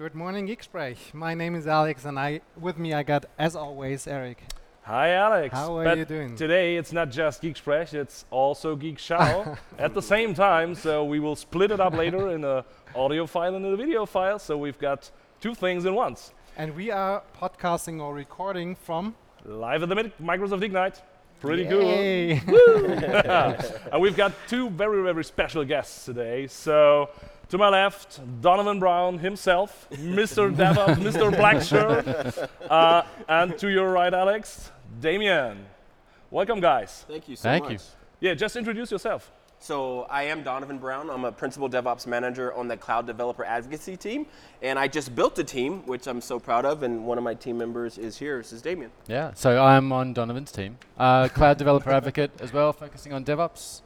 Good morning, Geeksprech. My name is Alex, and I with me I got, as always, Eric. Hi, Alex. How are but you doing? Today it's not just Geeksprech, it's also Geek Show at the same time. So we will split it up later in a audio file and a video file. So we've got two things in once. And we are podcasting or recording from. Live at the Microsoft Ignite. Pretty Yay. cool. and we've got two very, very special guests today. So to my left, Donovan Brown himself, Mr. DevOps, Mr. Black Shirt. Uh, and to your right, Alex, Damien. Welcome, guys. Thank you so Thank much. you. Yeah, just introduce yourself. So I am Donovan Brown. I'm a principal DevOps manager on the Cloud Developer Advocacy team, and I just built a team, which I'm so proud of. And one of my team members is here. This is Damien. Yeah, so I'm on Donovan's team, uh, cloud developer advocate as well, focusing on DevOps.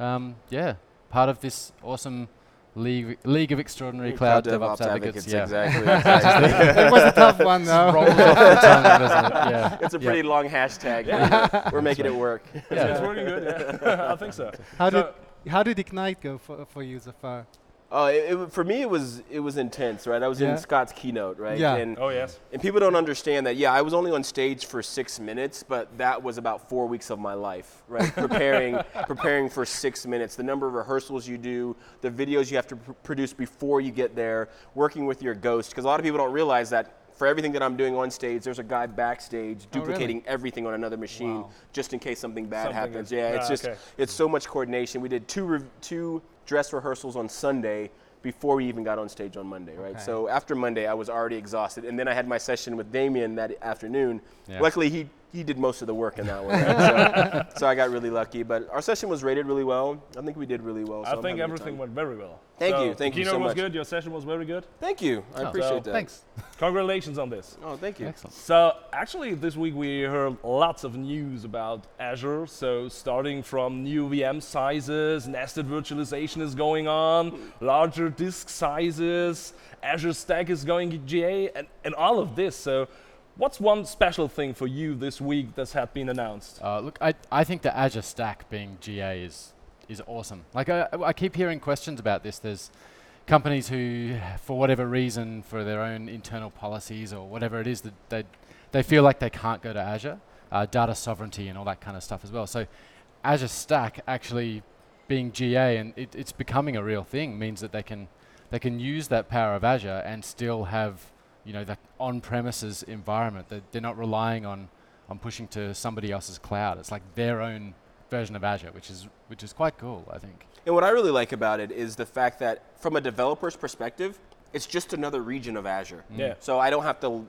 Um, yeah, part of this awesome league, league of extraordinary cloud, DevOps, advocates. yeah. exactly. exactly. it was a tough one, though. Rolls off the tongue, doesn't it? Yeah. it's a yeah. pretty long hashtag. but We're making it work. Yeah, it's working good. Yeah, I think so. How did how did Ignite go for, for you so far? Uh, it, it, for me, it was it was intense, right? I was Yeah. in Scott's keynote, right? Yeah. And, Oh yes. and people don't understand that. Yeah, I was only on stage for six minutes, but that was about four weeks of my life, right? preparing preparing for six minutes. The number of rehearsals you do, the videos you have to pr- produce before you get there, working with your ghost, because a lot of people don't realize that. For everything that I'm doing on stage, there's a guy backstage Oh, really? duplicating everything on another machine Wow. just in case something bad Something happens. is- Yeah, it's ah, just okay. it's so much coordination. We did two rev- two dress rehearsals on Sunday before we even got on stage on Monday, right? Okay. So after Monday, I was already exhausted, and then I had my session with Damien that afternoon. Yeah. Luckily, he he did most of the work in that one, right? so, so I got really lucky. But our session was rated really well. I think we did really well. So I I'm think having a good everything went very well. Thank So you, thank you so keynote was good. Your session was very good. Thank you. I Oh, appreciate so that. Thanks. Congratulations on this. Oh, thank you. Excellent. So actually, this week we heard lots of news about Azure. So starting from new VM sizes, nested virtualization is going on, larger disk sizes, Azure Stack is going GA, and, and all of this. So, what's one special thing for you this week that's had been announced? Uh, look, I, I think the Azure Stack being GA is is awesome. Like I, I keep hearing questions about this. There's companies who, for whatever reason, for their own internal policies or whatever it is, that they they feel like they can't go to Azure, uh, data sovereignty and all that kind of stuff as well. So Azure Stack actually being GA and it, it's becoming a real thing means that they can they can use that power of Azure and still have you know that on-premises environment. That they're not relying on on pushing to somebody else's cloud. It's like their own version of Azure, which is which is quite cool, I think. And what I really like about it is the fact that, from a developer's perspective, it's just another region of Azure. Yeah. So I don't have to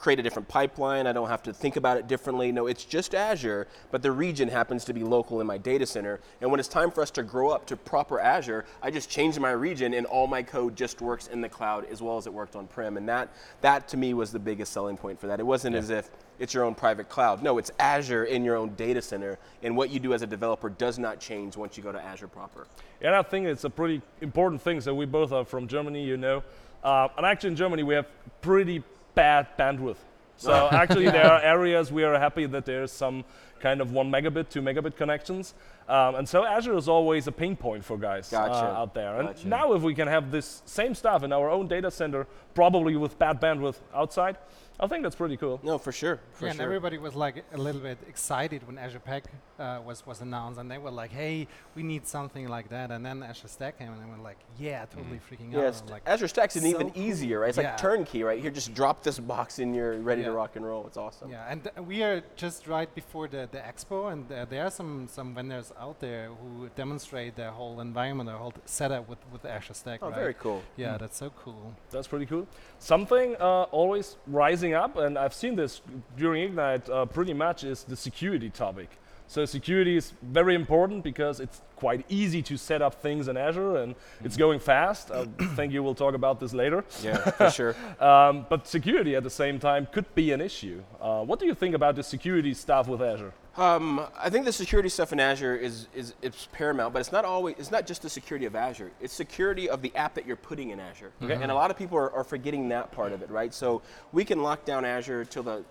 create a different pipeline. I don't have to think about it differently. No, it's just Azure, but the region happens to be local in my data center. And when it's time for us to grow up to proper Azure, I just change my region and all my code just works in the cloud as well as it worked on prem. And that, that to me was the biggest selling point for that. It wasn't as if it's your own private cloud. No, it's Azure in your own data center. And what you do as a developer does not change once you go to Azure proper. And I think it's a pretty important thing. So we both are from Germany, you know. Uh, and actually, in Germany, we have pretty bad bandwidth. So actually, there are areas we are happy that there's some kind of one megabit, two megabit connections. Um, and so Azure is always a pain point for guys uh, out there. And Gotcha. now, if we can have this same stuff in our own data center, probably with bad bandwidth outside, I think that's pretty cool. No, for sure. For yeah, and sure. everybody was like a little bit excited when Azure Pack uh, was was announced, and they were like, "Hey, we need something like that." And then Azure Stack came, and they were like, "Yeah, totally freaking out." Yes, like, Azure Stack's an so even easier, right? It's Yeah. like turnkey, right? Here, just drop this box in, you're ready to rock and roll. It's awesome. Yeah, and uh, we are just right before the, the expo, and uh, there are some, some vendors out there who demonstrate their whole environment, their whole setup with, with Azure Stack. Oh, right? very cool. Yeah, that's so cool. That's pretty cool. Something uh, always rising up, and I've seen this during Ignite uh, pretty much, is the security topic. So security is very important because it's quite easy to set up things in Azure, and it's going fast. I think you will talk about this later. Yeah, for sure. Um, but security at the same time could be an issue. Uh, what do you think about the security stuff with Azure? Um, I think the security stuff in Azure is, is it's paramount, but it's not always. It's not just the security of Azure. It's security of the app that you're putting in Azure. Okay. And a lot of people are, are forgetting that part of it, right? So we can lock down Azure till the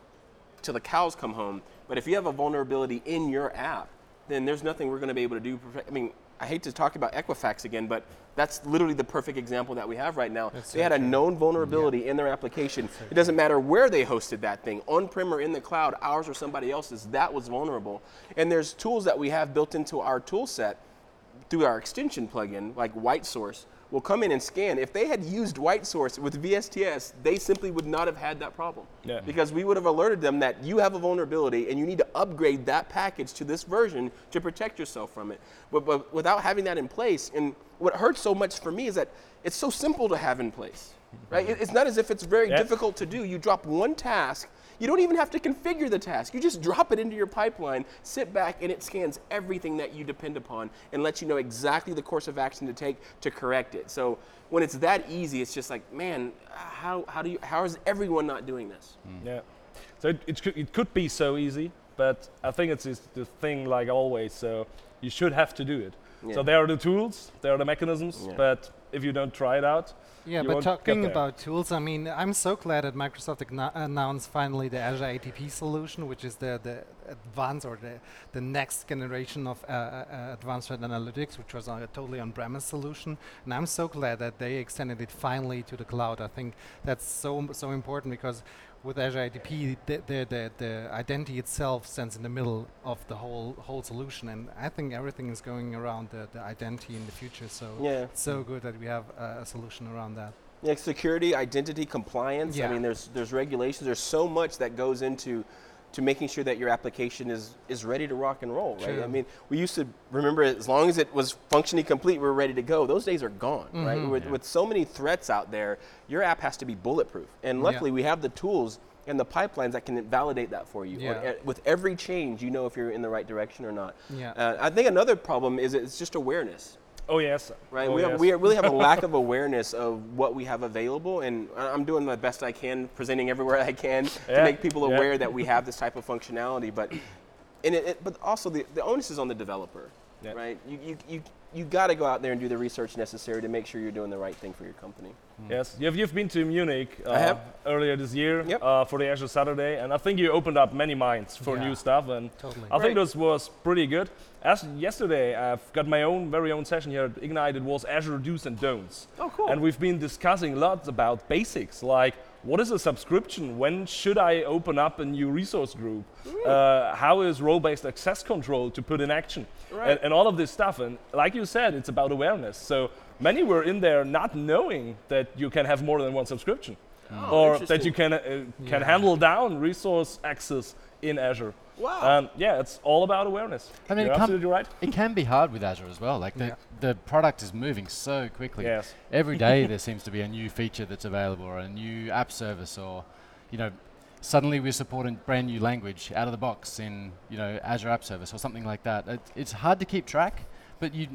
till the cows come home. But if you have a vulnerability in your app, then there's nothing we're going to be able to do. I mean, I hate to talk about Equifax again, but that's literally the perfect example that we have right now. That's they so had a known vulnerability in their application. it doesn't matter where they hosted that thing, on-prem or in the cloud, ours or somebody else's, that was vulnerable. And there's tools that we have built into our tool set through our extension plugin, like White Source, will come in and scan. If they had used White Source with VSTS, they simply would not have had that problem. Yeah. Because we would have alerted them that you have a vulnerability and you need to upgrade that package to this version to protect yourself from it. But, but without having that in place, and what hurts so much for me is that it's so simple to have in place. Right? Mm-hmm. It's not as if it's very Yeah. difficult to do. You drop one task you don't even have to configure the task. You just drop it into your pipeline, sit back, and it scans everything that you depend upon and lets you know exactly the course of action to take to correct it. So when it's that easy, it's just like, man, how, how do you how is everyone not doing this? Mm. Yeah. So it, it could be so easy, but I think it's just the thing like always. So you should have to do it. Yeah. So there are the tools, there are the mechanisms, Yeah. but if you don't try it out, Yeah, you but won't get talking there. about tools, I mean, I'm so glad that Microsoft agno- announced finally the Azure ATP solution, which is the, the advanced or the, the next generation of uh, uh, advanced threat analytics, which was a totally on-premise solution. And I'm so glad that they extended it finally to the cloud. I think that's so so important because with Azure ATP, the, the, the, the identity itself stands in the middle of the whole whole solution, and I think everything is going around the, the identity in the future. So Yeah. it's so good that we have uh, a solution around that. Yeah, security, identity, compliance. I mean, there's there's regulations. There's so much that goes into to making sure that your application is is ready to rock and roll. Right. I mean, we used to remember as long as it was functioning complete, we were ready to go. Those days are gone. Right. Mhm. With, Yeah. with so many threats out there, your app has to be bulletproof. And Yeah. luckily, we have the tools and the pipelines that can validate that for you. Or Yeah. e- with every change, you know if you're in the right direction or not. Yeah. Uh, I think another problem is it's just awareness oh yes, right? oh we, have, we really have a lack of awareness of what we have available, and I'm doing the best I can, presenting everywhere I can to make people yeah. aware that we have this type of functionality. But, and it, it, but also the, the onus is on the developer, Yeah. right? You, you, you, you got to go out there and do the research necessary to make sure you're doing the right thing for your company. Yes, you've, you've been to Munich uh, I have. earlier this year Yep. uh, for the Azure Saturday, and I think you opened up many minds for Yeah. new stuff, and Totally. I think this was pretty good. As yesterday, I've got my own very own session here at Ignite. It was Azure do's and don'ts, Oh, cool. and we've been discussing lots about basics like what is a subscription? When should I open up a new resource group? Uh, how is role-based access control to put in action? Right. And, and all of this stuff. And like you said, it's about awareness. So many were in there not knowing that you can have more than one subscription, Oh, or that you can uh, can Yeah. handle down resource access in Azure. Wow. Um, yeah, it's all about awareness. I mean, You're it absolutely right. It can be hard with Azure as well. Like the, Yeah. the product is moving so quickly. Yes. Every day there seems to be a new feature that's available or a new app service or, you know, suddenly we're supporting brand new language out of the box in, you know, Azure App Service or something like that. It, it's hard to keep track, but you,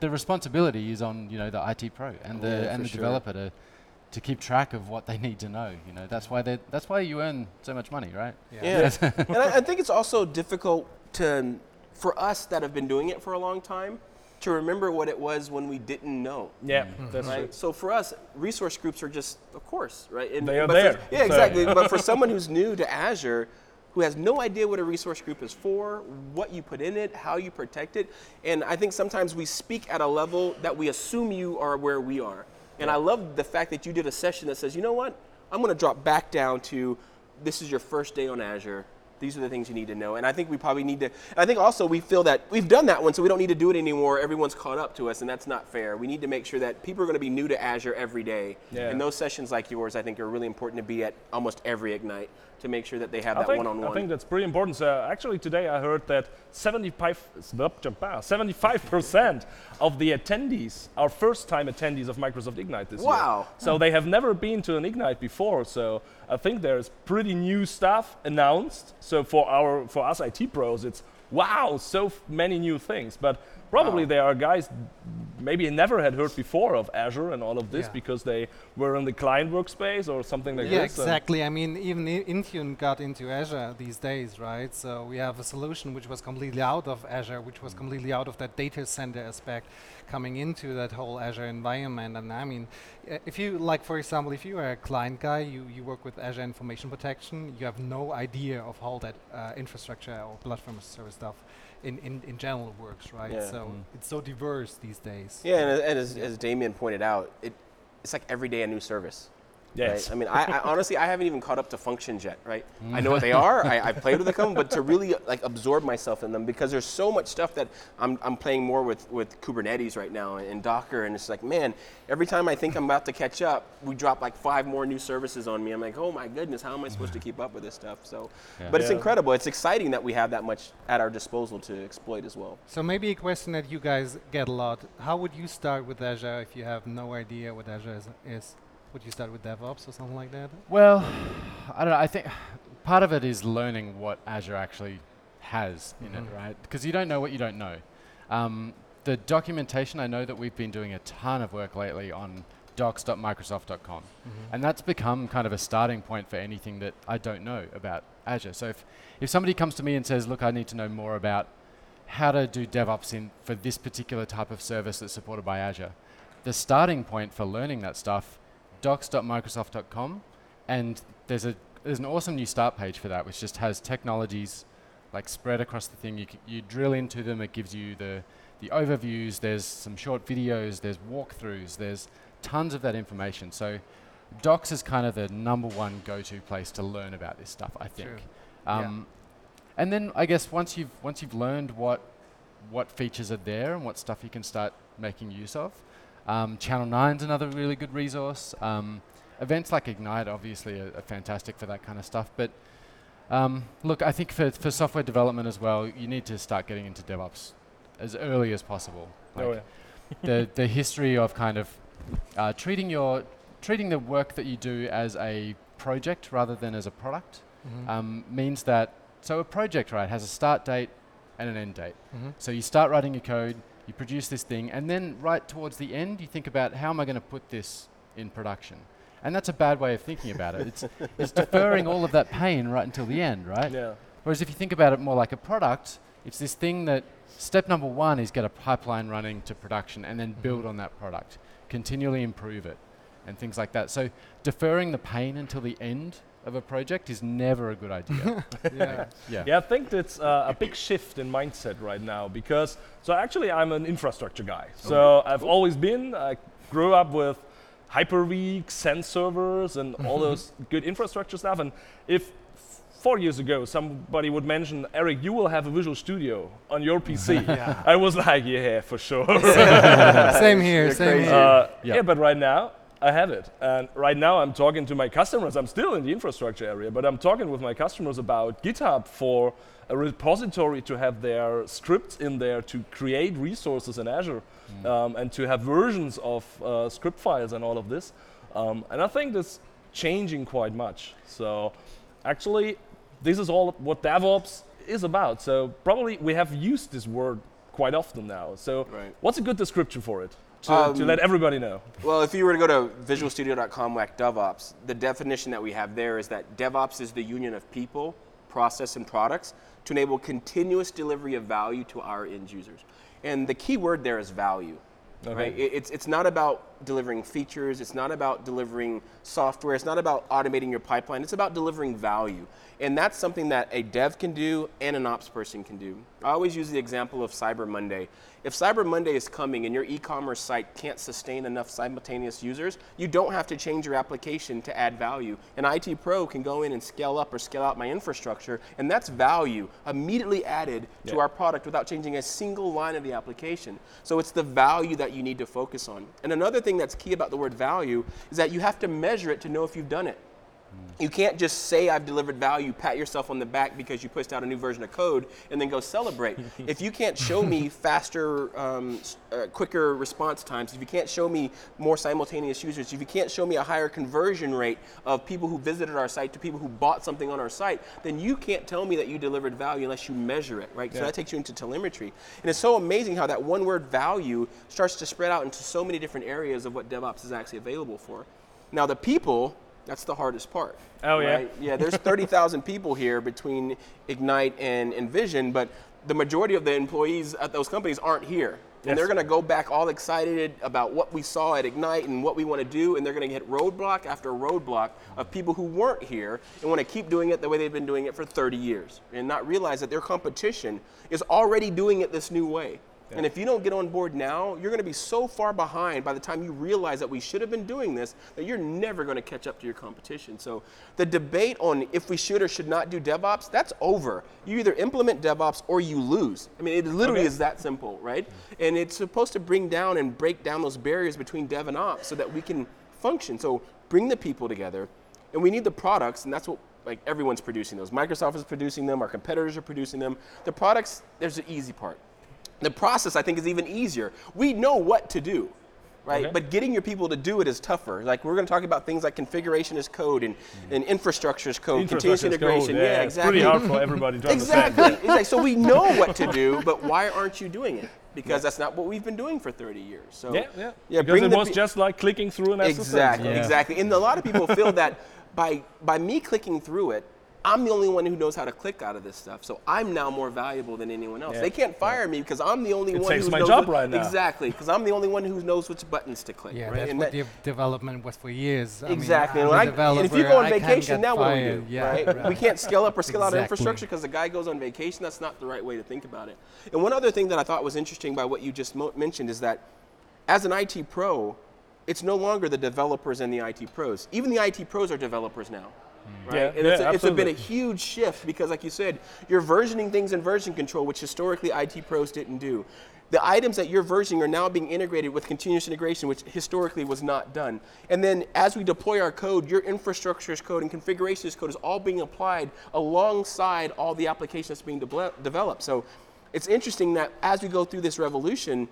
the responsibility is on, you know, the IT pro and the Yeah, and the sure. developer to to keep track of what they need to know. You know, that's why they that's why you earn so much money, right? Yeah, and I, I think it's also difficult to, for us that have been doing it for a long time, to remember what it was when we didn't know. Yeah, mm-hmm. that's right? true. So for us, resource groups are just, of course, right? And- They are but for- there, yeah, so- exactly. but for someone who's new to Azure, who has no idea what a resource group is for, what you put in it, how you protect it, and I think sometimes we speak at a level that we assume you are where we are. And I love the fact that you did a session that says, you know what? I'm going to drop back down to this is your first day on Azure. These are the things you need to know. And I think we probably need to, I think also we feel that we've done that one, so we don't need to do it anymore. Everyone's caught up to us, and that's not fair. We need to make sure that people are going to be new to Azure every day. Yeah. And those sessions like yours, I think, are really important to be at almost every Ignite to make sure that they have I that think, one on one. I think that's pretty important. So uh, actually today I heard that 75 percent of the attendees are first-time attendees of Microsoft Ignite this year. Wow. So they have never been to an Ignite before. So I think there's pretty new stuff announced. So for our for us IT pros, it's wow, so many new things. But probably Wow. there are guys maybe never had heard before of Azure and all of this Yeah. because they were in the client workspace or something like yeah, this. and- exactly. I mean, even I- Intune got into Azure these days, right? So we have a solution which was completely out of Azure, which was completely out of that data center aspect, coming into that whole Azure environment. And I mean, uh, if you like, for example, if you are a client guy, you, you work with Azure Information Protection, you have no idea of how that uh, infrastructure or platform service stuff in, in, in general it works, right? Yeah. So mm. it's so diverse these days. Yeah, and, and as, as Damien pointed out, it, it's like every day a new service. Yes. Right? I mean, I, I honestly, I haven't even caught up to functions yet, right? I know what they are. I, I've played with them, but to really like absorb myself in them because there's so much stuff that I'm, I'm playing more with, with Kubernetes right now and, Docker, and it's like, man, every time I think I'm about to catch up, we drop like five more new services on me. I'm like, oh my goodness, how am I supposed to keep up with this stuff? So, Yeah. but it's Yeah. incredible. It's exciting that we have that much at our disposal to exploit as well. So maybe a question that you guys get a lot: How would you start with Azure if you have no idea what Azure is? is? Would you start with DevOps or something like that? Well, I don't know. I think part of it is learning what Azure actually has in it, Mhm. right? Because you don't know what you don't know. Um, the documentation, I know that we've been doing a ton of work lately on docs.microsoft.com. And that's become kind of a starting point for anything that I don't know about Azure. So if, if somebody comes to me and says, look, I need to know more about how to do DevOps in for this particular type of service that's supported by Azure, the starting point for learning that stuff, docs.microsoft.com, and there's a there's an awesome new start page for that, which just has technologies like spread across the thing. You c- you drill into them, it gives you the the overviews. There's some short videos. There's walkthroughs. There's tons of that information. So Docs is kind of the number one go-to place to learn about this stuff. I think. True. Yeah. Um, And then I guess once you've once you've learned what what features are there and what stuff you can start making use of, um, Channel 9's another really good resource. Um, events like Ignite obviously are, are fantastic for that kind of stuff. But um, look, I think for, for software development as well, you need to start getting into DevOps as early as possible. oh, yeah. the the history of kind of uh, treating your treating the work that you do as a project rather than as a product Mhm. um, means that so a project right has a start date and an end date. Mhm. So you start writing your code, you produce this thing, and then right towards the end, you think about how am I going to put this in production. And that's a bad way of thinking about it. It's, it's deferring all of that pain right until the end, right? Yeah. Whereas if you think about it more like a product, it's this thing that step number one is get a pipeline running to production and then build mm-hmm. on that product, continually improve it, and things like that. So deferring the pain until the end of a project is never a good idea. yeah. yeah. Yeah, I think that's uh, a big shift in mindset right now because so actually I'm an infrastructure guy. So I've always been. I grew up with Hyper-V, Sense servers, and all those good infrastructure stuff. And if four years ago somebody would mention, Eric, you will have a Visual Studio on your PC, Yeah. I was like, yeah, for sure. same here. You're Same crazy. here. Uh, Yeah. yeah. but right now I have it, and right now I'm talking to my customers. I'm still in the infrastructure area, but I'm talking with my customers about GitHub for a repository to have their scripts in there to create resources in Azure, um, and to have versions of uh, script files and all of this. Um, and I think that's changing quite much. So actually, this is all what DevOps is about. So probably we have used this word quite often now. So Right. what's a good description for it? To, to Um, let everybody know. Well, if you were to go to visualstudio.com whack DevOps, the definition that we have there is that DevOps is the union of people, process, and products to enable continuous delivery of value to our end users. And the key word there is value. Okay. Right? It's, it's not about delivering features, it's not about delivering software, it's not about automating your pipeline, it's about delivering value. And that's something that a dev can do and an ops person can do. I always use the example of Cyber Monday. If Cyber Monday is coming and your e commerce site can't sustain enough simultaneous users, you don't have to change your application to add value. An IT pro can go in and scale up or scale out my infrastructure, and that's value immediately added to our product without changing a single line of the application. So it's the value that you need to focus on. And another thing that's key about the word value is that you have to measure it to know if you've done it. You can't just say I've delivered value, pat yourself on the back because you pushed out a new version of code, and then go celebrate. if you can't show me faster, um, uh, quicker response times, if you can't show me more simultaneous users, if you can't show me a higher conversion rate of people who visited our site to people who bought something on our site, then you can't tell me that you delivered value unless you measure it, right? So that takes you into telemetry. And it's so amazing how that one word value starts to spread out into so many different areas of what DevOps is actually available for. Now, the people, that's the hardest part. Oh, yeah? right? Yeah, there's 30,000 people here between Ignite and Envision, but the majority of the employees at those companies aren't here. And they're going to go back all excited about what we saw at Ignite and what we want to do, and they're going to hit roadblock after roadblock of people who weren't here and want to keep doing it the way they've been doing it for 30 years and not realize that their competition is already doing it this new way. And if you don't get on board now, you're going to be so far behind by the time you realize that we should have been doing this that you're never going to catch up to your competition. So the debate on if we should or should not do DevOps, that's over. You either implement DevOps or you lose. I mean, it literally Okay. is that simple, right? And it's supposed to bring down and break down those barriers between dev and ops so that we can function. So bring the people together, and we need the products, and that's what like everyone's producing those. Microsoft is producing them, our competitors are producing them. The products, there's the easy part. The process, I think, is even easier. We know what to do, right? Okay. But getting your people to do it is tougher. Like we're going to talk about things like configuration as code and, and mm-hmm. infrastructure as code, continuous integration. code, yeah, it's exactly. pretty hard for everybody to understand. Exactly. So we know what to do, but why aren't you doing it? Because that's not what we've been doing for 30 years. So Yeah, yeah. yeah. because it was pe- just like clicking through an exactly, Yeah. exactly. And a lot of people feel that by by me clicking through it, I'm the only one who knows how to click out of this stuff. So I'm now more valuable than anyone else. Yeah. They can't fire me because I'm the only It one saves who my knows job what- right now. Exactly, because I'm the only one who knows which buttons to click. Yeah, right? that's And what that- development was for years. I mean, Exactly. And, I- and if you go on I vacation, now what do we do? Yeah, right? right. We can't scale up or scale out our infrastructure because the guy goes on vacation. That's not the right way to think about it. And one other thing that I thought was interesting by what you just mo- mentioned is that as an IT pro, it's no longer the developers and the IT pros. Even the IT pros are developers now. Mm-hmm. Right? Yeah, and it's, yeah, a, it's a been a huge shift because, like you said, you're versioning things in version control, which historically IT pros didn't do. The items that you're versioning are now being integrated with continuous integration, which historically was not done. And then as we deploy our code, your infrastructure's code and configuration's code is all being applied alongside all the applications that's being devel- developed. So it's interesting that as we go through this revolution,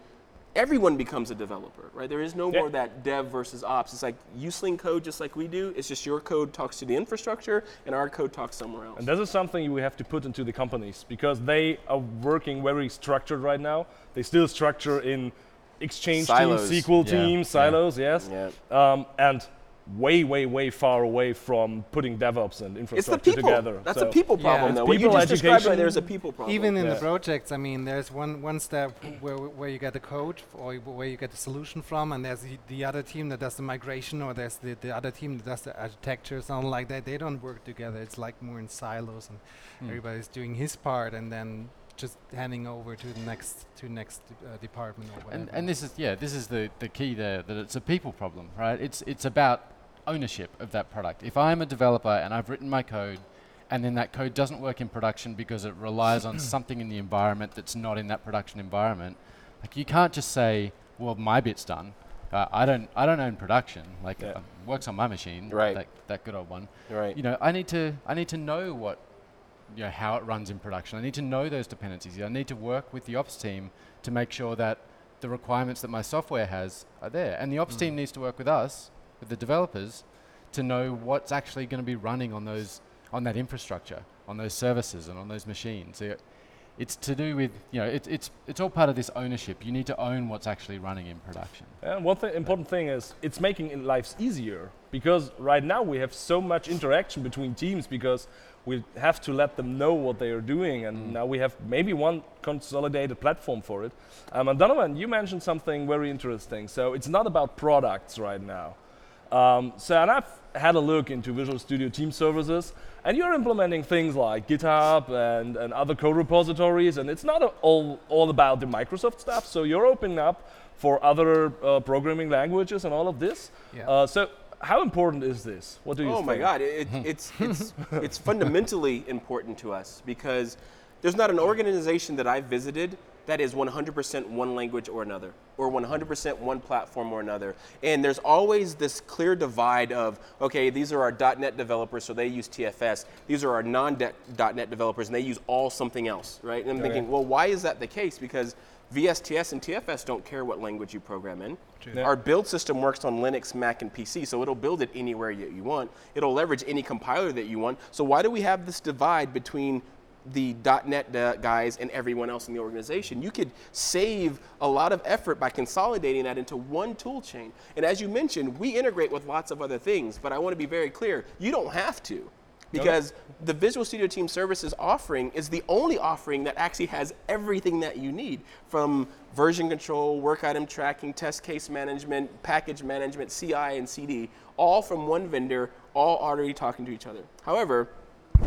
everyone becomes a developer, right? There is no Yeah. more that dev versus ops. It's like you sling code just like we do. It's just your code talks to the infrastructure and our code talks somewhere else. And this is something we have to put into the companies because they are working very structured right now. They still structure in Exchange Silos. teams, SQL Yeah, teams, yeah. silos, yes. Yeah. Um, and way, way, way far away from putting DevOps and It's the infrastructure together. That's So- a people Yeah, problem, it's though. What you people just described right education. there is a people problem. Even in the projects, I mean, there's one, one step where, where you get the code or where you get the solution from, and there's the, the other team that does the migration, or there's the, the other team that does the architecture, or something like that. They don't work together. It's like more in silos, and Hmm. everybody's doing his part, and then just handing over to the next to next uh, department or whatever. And, and this is yeah, this is the, the key there that it's a people problem, right? It's it's about ownership of that product. If I'm a developer and I've written my code, and then that code doesn't work in production because it relies on something in the environment that's not in that production environment, like you can't just say, well, my bit's done. Uh, I don't I don't own production. Like Yeah. uh, works on my machine. Right. That that good old one. Right. You know, I need to I need to know what you know how it runs in production. I need to know those dependencies. I need to work with the ops team to make sure that the requirements that my software has are there. And the ops team needs to work with us, with the developers, to know what's actually going to be running on those on that infrastructure, on those services and on those machines. So it's to do with you know it, it's it's all part of this ownership. You need to own what's actually running in production. And one th- important thing is it's making lives easier because right now we have so much interaction between teams because we have to let them know what they are doing, and now we have maybe one consolidated platform for it. Um, and Donovan, you mentioned something very interesting. So it's not about products right now. Um, so and I've had a look into Visual Studio Team Services, and you're implementing things like GitHub and, and other code repositories, and it's not a- all all about the Microsoft stuff. So you're opening up for other uh, programming languages and all of this. Yeah. Uh, so how important is this? What do you think? Oh think? my God, it, it- it's it's it's fundamentally important to us because there's not an organization that I've visited that is 100% one language or another, or 100% one platform or another. And there's always this clear divide of okay, these are our .NET developers, so they use TFS. These are our non-.NET developers, and they use all something else, right? And I'm thinking, well, why is that the case? Because VSTS and TFS don't care what language you program in. Yeah. Our build system works on Linux, Mac, and PC, so it'll build it anywhere you, you want. It'll leverage any compiler that you want. So why do we have this divide between the .NET guys and everyone else in the organization? You could save a lot of effort by consolidating that into one tool chain. And as you mentioned, we integrate with lots of other things, but I want to be very clear, you don't have to. because the Visual Studio Team Services offering is the only offering that actually has everything that you need from version control, work item tracking, test case management, package management, CI and CD, all from one vendor, all already talking to each other. However,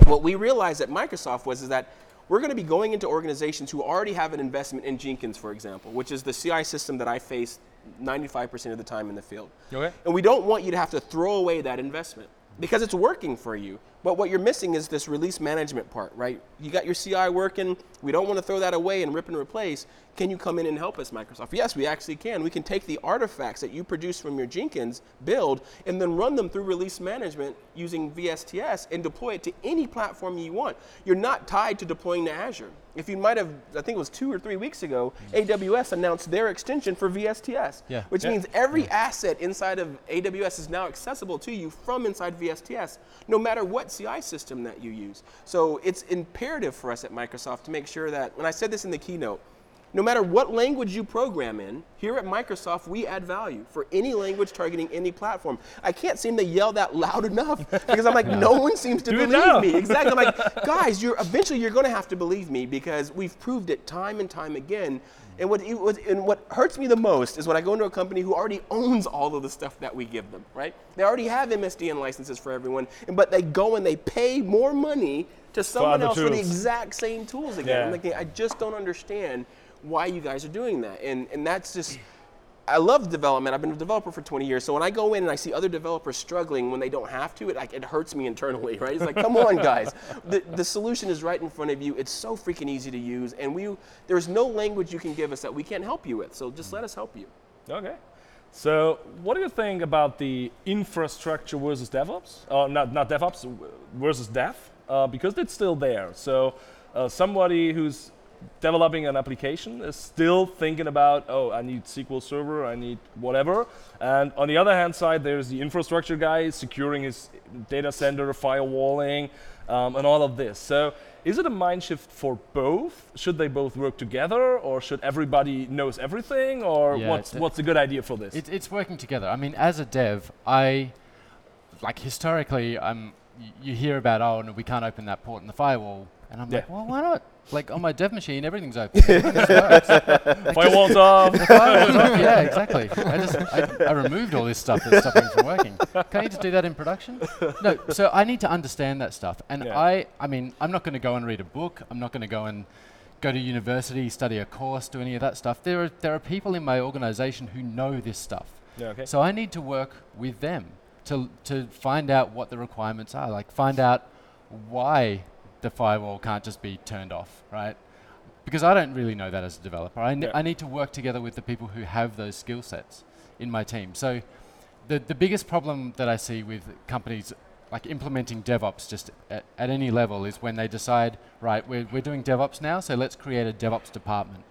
what we realized at Microsoft was is that we're going to be going into organizations who already have an investment in Jenkins, for example, which is the CI system that I face 95% of the time in the field. Okay. And we don't want you to have to throw away that investment because it's working for you. But what you're missing is this release management part, right? You got your CI working. We don't want to throw that away and rip and replace. Can you come in and help us, Microsoft? Yes, we actually can. We can take the artifacts that you produce from your Jenkins build and then run them through release management using VSTS and deploy it to any platform you want. You're not tied to deploying to Azure. If you might have, I think it was two or three weeks ago, AWS announced their extension for VSTS, Yeah. which Yeah. means every asset inside of AWS is now accessible to you from inside VSTS, no matter what CI system that you use. So it's imperative for us at Microsoft to make sure that, and I said this in the keynote, no matter what language you program in, here at Microsoft, we add value for any language targeting any platform. I can't seem to yell that loud enough because I'm like, no one seems to Do believe me. Exactly. I'm like, guys, you're eventually you're going to have to believe me because we've proved it time and time again. And what, and what hurts me the most is when I go into a company who already owns all of the stuff that we give them, right? They already have MSDN licenses for everyone, but they go and they pay more money to someone else for the exact same tools again. Yeah. I'm like, I just don't understand why you guys are doing that. And, and that's just, I love development. I've been a developer for 20 years. So when I go in and I see other developers struggling when they don't have to, it, like, it hurts me internally, right? It's like, come on, guys. The, the solution is right in front of you. It's so freaking easy to use. And we, there's no language you can give us that we can't help you with. So just let us help you. Okay. So, what do you think about the infrastructure versus DevOps? Uh, not not DevOps versus Dev, uh, because it's still there. So, uh, somebody who's developing an application is still thinking about, oh, I need SQL Server, I need whatever. And on the other hand side, there's the infrastructure guy securing his data center, firewalling, um, and all of this. So, is it a mind shift for both? Should they both work together, or should everybody knows everything, or Yeah, what's what's a good idea for this? It, it's working together. I mean, as a dev, I like historically, y- you hear about oh, no, we can't open that port in the firewall, and I'm like, well, why not? Like on my dev machine, everything's open. Everything just. Firewalls off. Firewall's off. Yeah, exactly. I just I, I removed all this stuff that's stopping from working. Can you just do that in production? No. So I need to understand that stuff, and Yeah. I I mean I'm not going to go and read a book. I'm not going to go and go to university, study a course, do any of that stuff. There are there are people in my organization who know this stuff. Yeah, okay. So I need to work with them to to find out what the requirements are. Like find out why the firewall can't just be turned off, right? Because I don't really know that as a developer. I, Yeah. I need to work together with the people who have those skill sets in my team. So the the biggest problem that I see with companies like implementing DevOps just at, at any level is when they decide, right, we're, we're doing DevOps now, so let's create a DevOps department.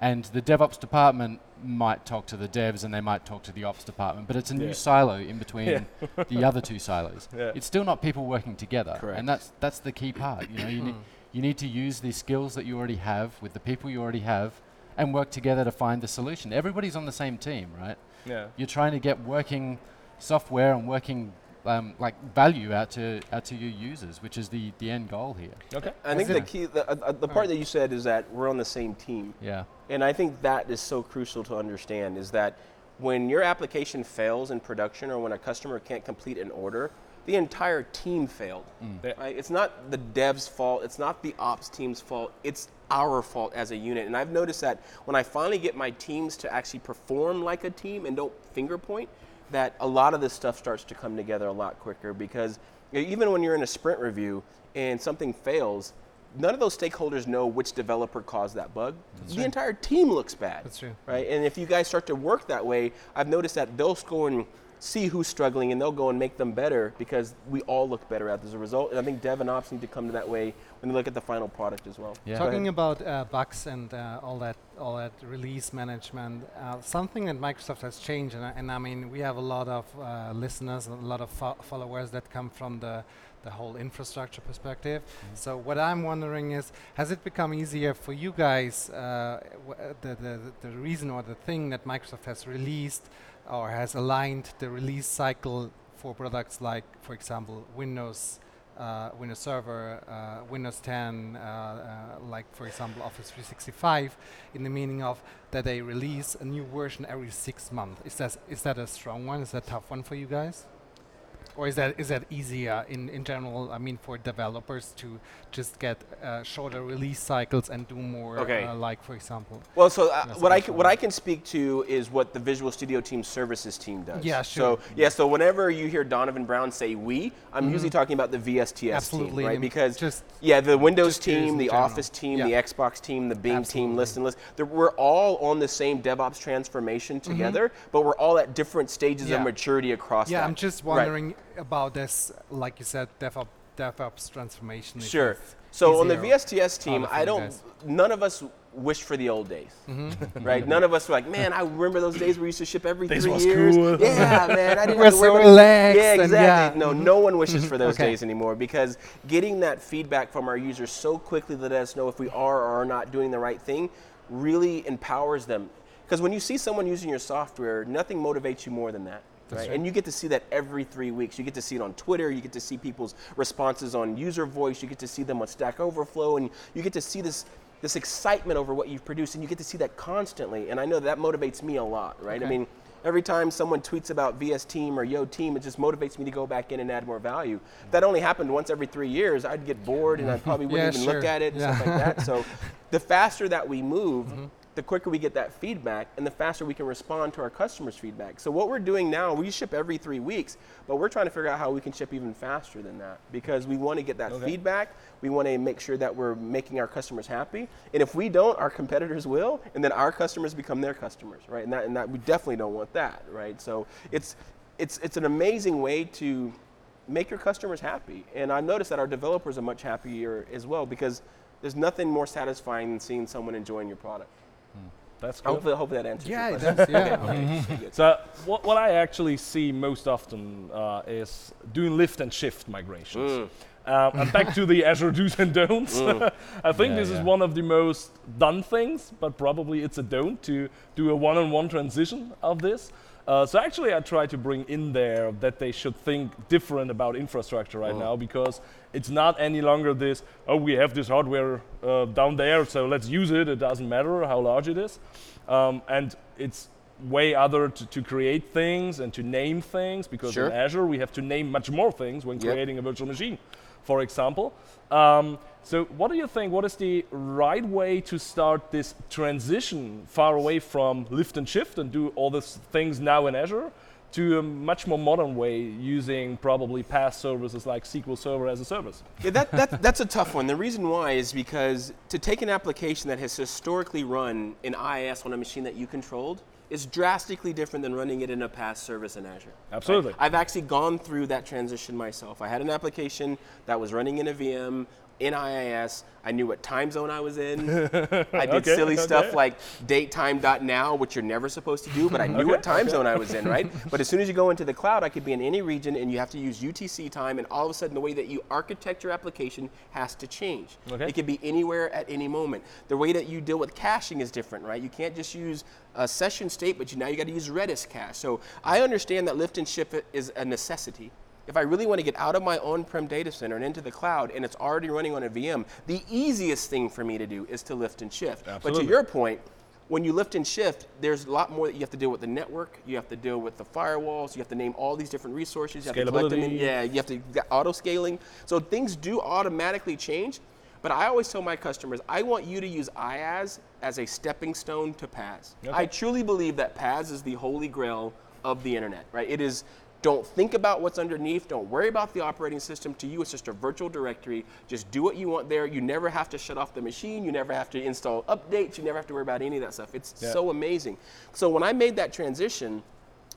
And the DevOps department might talk to the devs and they might talk to the ops department, but it's a new silo in between Yeah. the other two silos. Yeah. It's still not people working together, Correct. and that's that's the key part. You know, you, need, hmm. you need to use the skills that you already have with the people you already have, and work together to find the solution. Everybody's on the same team, right? Yeah. You're trying to get working software and working um, like value out to out to your users, which is the the end goal here. Okay. I think As the key, the, uh, uh, the part that you said is that we're on the same team. Yeah. And I think that is so crucial to understand is that when your application fails in production or when a customer can't complete an order, the entire team failed. Yeah. Right? It's not the dev's fault, it's not the ops team's fault, it's our fault as a unit. And I've noticed that when I finally get my teams to actually perform like a team and don't finger point, that a lot of this stuff starts to come together a lot quicker because even when you're in a sprint review and something fails, none of those stakeholders know which developer caused that bug. the entire team looks bad. That's true. Right? And if you guys start to work that way, I've noticed that they'll go and see who's struggling and they'll go and make them better because we all look better at as a result. And I think dev and ops need to come to that way when they look at the final product as well. Yeah. Talking about uh, bugs and uh, all that, all that release management, uh, something that Microsoft has changed, and, I- and I mean, we have a lot of uh, listeners, and a lot of fo- followers that come from the the whole infrastructure perspective. So what I'm wondering is, has it become easier for you guys? Uh, w- uh, the, the the reason or the thing that Microsoft has released or has aligned the release cycle for products like, for example, Windows uh, Windows Server, uh, Windows 10, uh, uh, like for example Office 365, in the meaning of that they release a new version every six months. Is that is that a strong one? Is that a tough one for you guys? Or is that is that easier in, in general? I mean, for developers to just get uh, shorter release cycles and do more, Okay. uh, like for example. Well, so uh, what I can, what I can speak to is what the Visual Studio Team Services team does. Yeah, sure. So yeah, so whenever you hear Donovan Brown say "we," I'm usually talking about the VSTS Mm-hmm. Absolutely, team, right? Because just yeah, the Windows team, the general. Office team, Yeah. the Xbox team, the Bing team, Absolutely. List and List. We're all on the same DevOps transformation together, but we're all at different stages Mm-hmm. Yeah. of maturity across. Yeah, that. I'm just Right. Wondering about this, like you said, DevOps, DevOps transformation. Sure. So on the VSTS team, I don't. guys. None of us wish for the old days, Mm-hmm. right? None of us were like, man, I remember those days where we used to ship every This three was years. cool." Yeah, man, I didn't We're have to worry so about it. relaxed Yeah, exactly. yeah. No, no one wishes for those Okay. days anymore because getting that feedback from our users so quickly to let us know if we are or are not doing the right thing really empowers them. Because when you see someone using your software, nothing motivates you more than that. Right? And you get to see that every three weeks. You get to see it on Twitter. You get to see people's responses on user voice. You get to see them on Stack Overflow, and you get to see this this excitement over what you've produced, and you get to see that constantly. And I know that motivates me a lot, right? I mean, every time someone tweets about VS Team or Yo Team, it just motivates me to go back in and add more value. If that only happened once every three years, I'd get bored and I probably wouldn't Yeah, even look at it and Yeah. stuff like that. So, the faster that we move, Mm-hmm. The quicker we get that feedback and the faster we can respond to our customers' feedback. So what we're doing now, we ship every three weeks, but we're trying to figure out how we can ship even faster than that because we want to get that feedback. We want to make sure that we're making our customers happy. And if we don't, our competitors will, and then our customers become their customers, right? And that, and that we definitely don't want that, right? So it's it's it's an amazing way to make your customers happy. And I noticed that our developers are much happier as well because there's nothing more satisfying than seeing someone enjoying your product. That's good. Hopefully, hopefully that answers Yeah, your question. does. Yeah. Okay, okay. So what, what I actually see most often uh, is doing lift and shift migrations. Mm. Um, and back to the Azure do's and don'ts. I think Yeah, this is one of the most done things, but probably it's a don't to do a one-on-one transition of this. Uh, so actually, I try to bring in there that they should think different about infrastructure right now because it's not any longer this. Oh, we have this hardware uh, down there, so let's use it. It doesn't matter how large it is, um, and it's way other to, to create things and to name things because Sure. in Azure we have to name much more things when Yep. creating a virtual machine, for example. Um, so, what do you think? What is the right way to start this transition far away from lift and shift and do all these things now in Azure to a much more modern way using probably PaaS services like SQL Server as a service? Yeah, that, that, that's a tough one. The reason why is because to take an application that has historically run in IIS on a machine that you controlled is drastically different than running it in a PaaS service in Azure. Absolutely. I've actually gone through that transition myself. I had an application that was running in a VM in IIS. I knew what time zone I was in. I did Okay, silly stuff like datetime.now, which you're never supposed to do, but I knew what time zone I was in, right? But as soon as you go into the cloud, I could be in any region and you have to use UTC time, and all of a sudden the way that you architect your application has to change. Okay. It could be anywhere at any moment. The way that you deal with caching is different, right? You can't just use a session state, but you, now you got to use Redis cache. So I understand that lift and shift is a necessity. If I really want to get out of my on-prem data center and into the cloud, and it's already running on a VM, the easiest thing for me to do is to lift and shift. But to your point, when you lift and shift, there's a lot more that you have to deal with the network. You have to deal with the firewalls. You have to name all these different resources. You have to collect them in. Scalability. Yeah, you have to get auto scaling. So things do automatically change. But I always tell my customers, I want you to use IaaS as a stepping stone to PaaS. I truly believe that PaaS is the holy grail of the internet, right? It is don't think about what's underneath. Don't worry about the operating system. To you, it's just a virtual directory. Just do what you want there. You never have to shut off the machine. You never have to install updates. You never have to worry about any of that stuff. It's Yeah. so amazing. So when I made that transition,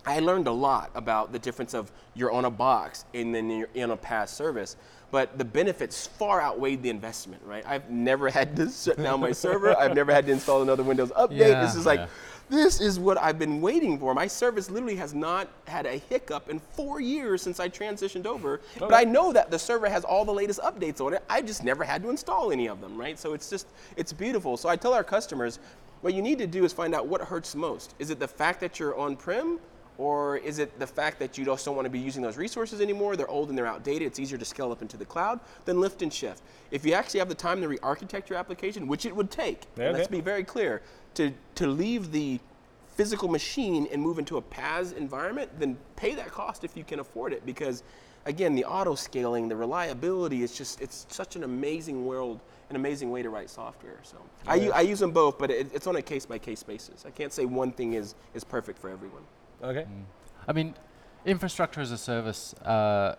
I learned a lot about the difference of you're on a box and then you're in a PaaS service. But the benefits far outweighed the investment, right? I've never had to shut down my server. I've never had to install another Windows update. Yeah. This is like, Yeah. This is what I've been waiting for. My service literally has not had a hiccup in four years since I transitioned over. Oh. But I know that the server has all the latest updates on it. I just never had to install any of them, right? So it's just, it's beautiful. So I tell our customers, what you need to do is find out what hurts most. Is it the fact that you're on prem? Or is it the fact that you just don't want to be using those resources anymore? They're old and they're outdated. It's easier to scale up into the cloud. Then lift and shift. If you actually have the time to re-architect your application, which it would take, and let's be very clear, to to leave the physical machine and move into a PaaS environment, then pay that cost if you can afford it. Because again, the auto scaling, the reliability, it's just it's such an amazing world, an amazing way to write software. So I use them both, but it, it's on a case by case basis. I can't say one thing is is perfect for everyone. Okay. I mean, infrastructure as a service uh,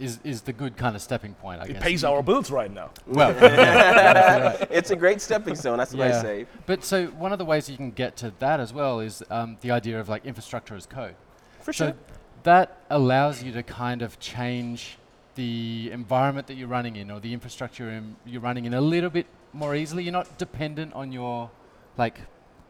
is is the good kind of stepping point. I It guess. pays our bills right now. well. It's a great stepping stone. That's what I say. But so one of the ways you can get to that as well is um, the idea of like infrastructure as code. For So sure. that allows you to kind of change the environment that you're running in or the infrastructure in, you're running in a little bit more easily. You're not dependent on your like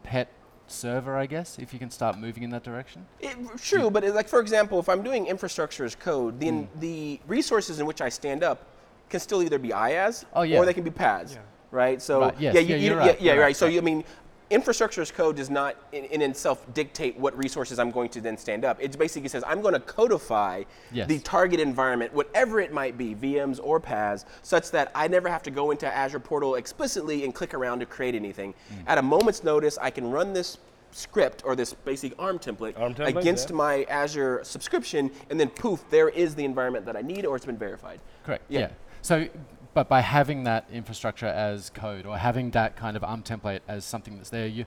pet server, I guess, if you can start moving in that direction. It, true, but it, like for example, if I'm doing infrastructure as code, then hmm. the resources in which I stand up can still either be IaaS Oh, yeah. or they can be PaaS, Yeah. right? So Right, yes, yeah, yeah, you, you're you, right, yeah, yeah, you're right. right, So you, I mean, infrastructure as code does not in, in itself dictate what resources I'm going to then stand up. It basically says I'm going to codify Yes. the target environment, whatever it might be, VMs or PaaS, such that I never have to go into Azure portal explicitly and click around to create anything. Mm. At a moment's notice, I can run this script or this basic ARM template, ARM template, against yeah. my Azure subscription, and then poof, there is the environment that I need, or it's been verified. Correct. Yeah. Yeah. So, but by having that infrastructure as code or having that kind of ARM template as something that's there, you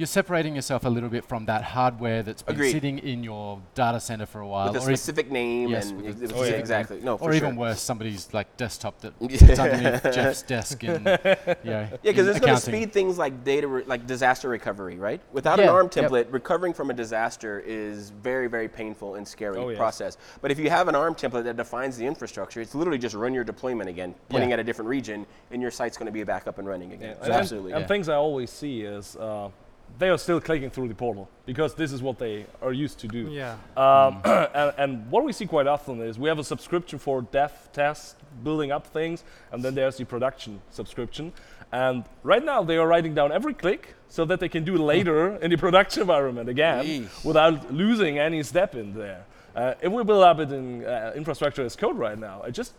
you're separating yourself a little bit from that hardware that's been Agreed. sitting in your data center for a while, with a or, e- specific name yes, and with a ex- specific yeah, name. exactly. No, for or sure. even worse, somebody's like desktop that Yeah. sits underneath Jeff's desk and yeah, Yeah, because in it's going to speed things like data, re- like disaster recovery, right? Without an Yeah, ARM yep. template, recovering from a disaster is very, very painful and scary Oh, yes. process. But if you have an ARM template that defines the infrastructure, it's literally just run your deployment again, pointing Yeah. at a different region, and your site's going to be back up and running again. Yeah, So and, absolutely. and Yeah. things I always see is uh, they are still clicking through the portal because this is what they are used to do. Yeah. Um, and, and what we see quite often is we have a subscription for dev test, building up things, and then there's the production subscription. And right now they are writing down every click so that they can do later in the production environment again Yeesh. without losing any step in there. Uh, if we build up it in uh, infrastructure as code right now, I just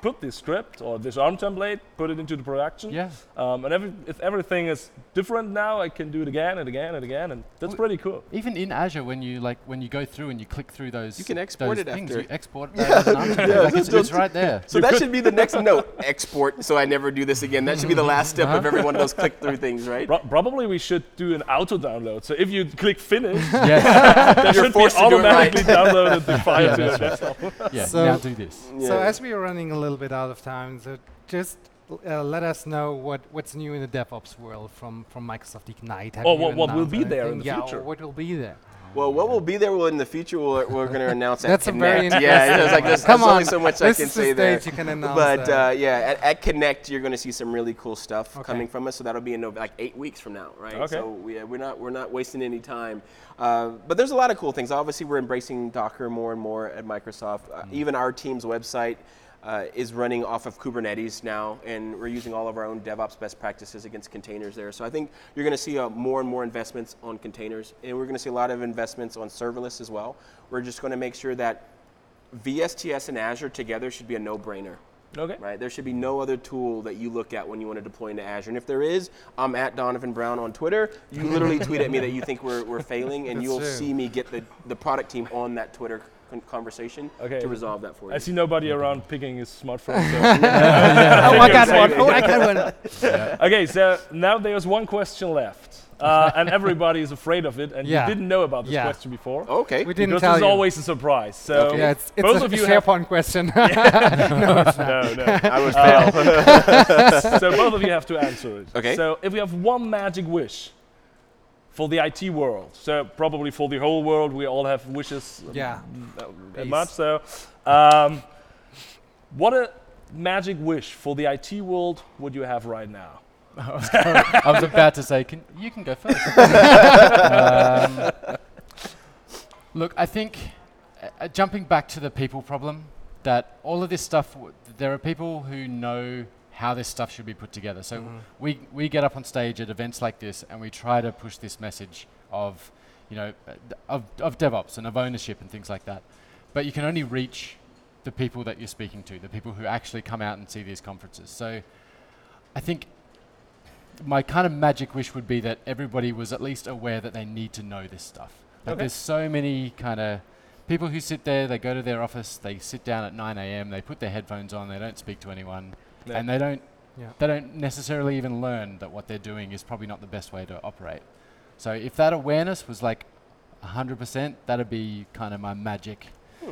put this script or this ARM template, put it into the production, Yeah. um, and every, if everything is different now, I can do it again and again and again, and that's Well, pretty cool. Even in Azure, when you like when you go through and you click through those, You can export those it things, after. You export that as an ARM template. Yeah, like it's, it's right there. So that should be the next note. Export, so I never do this again. That should be the last step Uh-huh. of every one of those click-through things, right? Pro- probably we should do an auto download. So if you click finish, yes. that You're should be forced to right. automatically downloaded the file Yeah, to the that's desktop. yeah. So- now do this. So as we are running a little bit out of time, so just uh, let us know what, what's new in the DevOps world from, from Microsoft Ignite. Have Or what- what will announced be there in the yeah, future. Or what will be there? Well, what will be there will in the future we're, we're going to announce at That's a very Connect. yeah, interesting it's like there's, Come there's only so much I can say there. you can announce But uh, yeah, at, at Connect you're going to see some really cool stuff Okay. coming from us. So that'll be in like eight weeks from now, right? Okay. So we, uh, we're not we're not wasting any time. Uh, but there's a lot of cool things. Obviously, we're embracing Docker more and more at Microsoft. Uh, even our team's website. Uh, is running off of Kubernetes now, and we're using all of our own DevOps best practices against containers there. So I think you're going to see uh, more and more investments on containers, and we're going to see a lot of investments on serverless as well. We're just going to make sure that VSTS and Azure together should be a no-brainer Okay. right? There should be no other tool that you look at when you want to deploy into Azure. And if there is, I'm at Donovan Brown on Twitter. You literally tweet at me that you think we're, we're failing, and That's you'll true. see me get the, the product team on that Twitter conversation Okay. to resolve that for you. I see nobody around picking his smartphone. So. oh, I got one. Oh, I got one. okay, so now there's one question left. Uh, and everybody is afraid of it, and Yeah. you didn't know about this Yeah. question before. Okay. We didn't because tell it's you. always a surprise. So Okay. yeah, it's, it's both a of you have- SharePoint question. no, no. I was failed. so both of you have to answer it. Okay. So if we have one magic wish for the IT world, so probably for the whole world, we all have wishes. um, Yeah. uh, much. So, um, what a magic wish for the IT world would you have right now? I was about to say, can, you can go first. um, look, I think uh, uh, jumping back to the people problem, that all of this stuff, w- there are people who know how this stuff should be put together. So Mhm. we, we get up on stage at events like this and we try to push this message of you know, of, of DevOps and of ownership and things like that. But you can only reach the people that you're speaking to, the people who actually come out and see these conferences. So I think my kind of magic wish would be that everybody was at least aware that they need to know this stuff. Like Okay. there's so many kind of people who sit there, they go to their office, they sit down at 9 a.m., they put their headphones on, they don't speak to anyone, Yeah. and they don't Yeah. they don't necessarily even learn that what they're doing is probably not the best way to operate. So if that awareness was like 100%, that'd be kind of my magic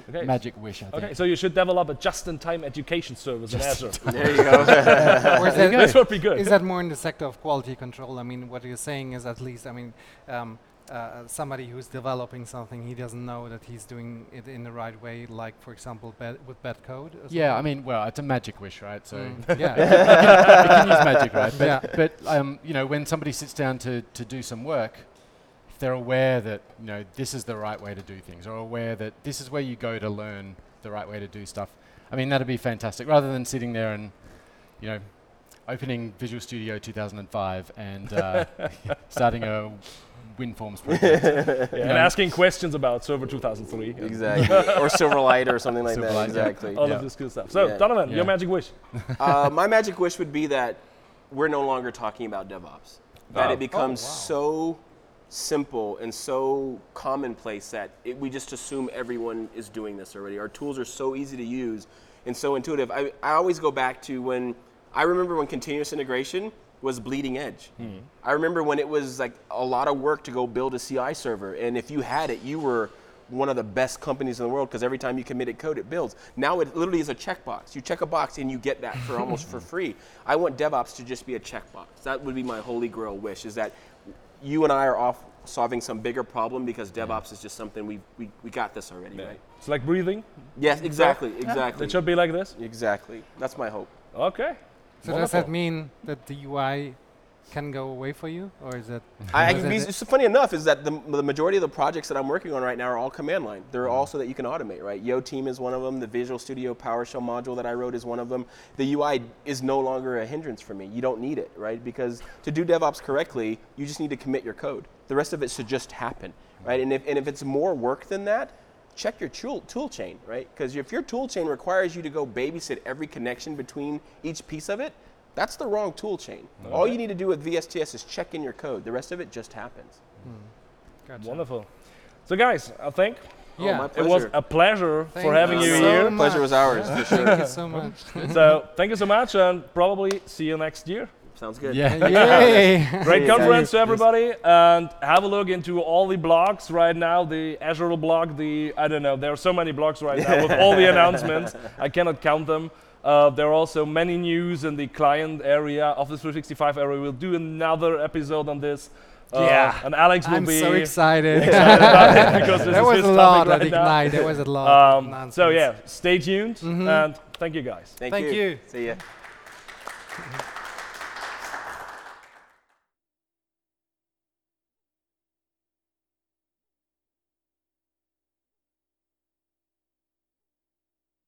Okay. magic wish, I think. Okay, so you should develop a just-in-time education service in Azure. There you go. Or is that- this would be good. Is that more in the sector of quality control? I mean, what you're saying is at least, I mean, um, uh, somebody who's developing something, he doesn't know that he's doing it in the right way, like, for example, with bad code? Yeah, I mean, well, it's a magic wish, right? So Mm, yeah. it can use magic, right? But, Yeah. but um, you know, when somebody sits down to, to do some work, if they're aware that you know this is the right way to do things, or aware that this is where you go to learn the right way to do stuff, I mean, that'd be fantastic. Rather than sitting there and you know opening Visual Studio 2005 and uh, starting a WinForms project. Yeah, and asking questions about Server 2003. and exactly. or Silverlight or something like Silverlight, that. yeah. Exactly. All Yeah. of this good stuff. So, Yeah. Donovan, Yeah. your magic wish. uh, my magic wish would be that we're no longer talking about DevOps. That Oh. it becomes wow. so simple and so commonplace that it, we just assume everyone is doing this already. Our tools are so easy to use and so intuitive. I, I always go back to when I remember when continuous integration was bleeding edge. Hmm. I remember when it was like a lot of work to go build a CI server, and if you had it, you were one of the best companies in the world because every time you committed code, it builds. Now it literally is a checkbox. You check a box and you get that for almost for free. I want DevOps to just be a checkbox. That would be my holy grail wish: is that you and I are off solving some bigger problem because hmm. DevOps is just something we we, we got this already, right? It's like breathing. Yes, exactly, exactly, It should be like this. exactly. That's my hope. Okay. So does that mean that the UI can go away for you, or is that? I, I, that it's it? funny enough is that the, the majority of the projects that I'm working on right now are all command line. They're mm-hmm. all so that you can automate, right? Yo Team is one of them. The Visual Studio PowerShell module that I wrote is one of them. The UI is no longer a hindrance for me. You don't need it, right? Because to do DevOps correctly, you just need to commit your code. The rest of it should just happen, right? Mm-hmm. And if, and if it's more work than that, check your tool, tool chain, right? Because if your tool chain requires you to go babysit every connection between each piece of it, that's the wrong tool chain. All you need to do with VSTS is check in your code. The rest of it just happens. Hmm. Gotcha. Wonderful. So, guys, I think Oh, Yeah. my it was a pleasure Thank for having you so here. much. pleasure was ours, Yeah, for sure. Thank you so much. so, thank you so much, and probably see you next year. Sounds good. Yeah. Yay! Great you, conference guys. to everybody, and have a look into all the blogs right now. The Azure blog, the I don't know, there are so many blogs right now with all the announcements. I cannot count them. Uh, there are also many news in the client area, Office 365 area. We'll do another episode on this. Uh, Yeah. and Alex will I'm be so excited. excited about it because this there is was a lot right at now. Ignite. There was a lot. of Um, so yeah, stay tuned Mhm. and thank you guys. Thank, Thank you. you. See ya.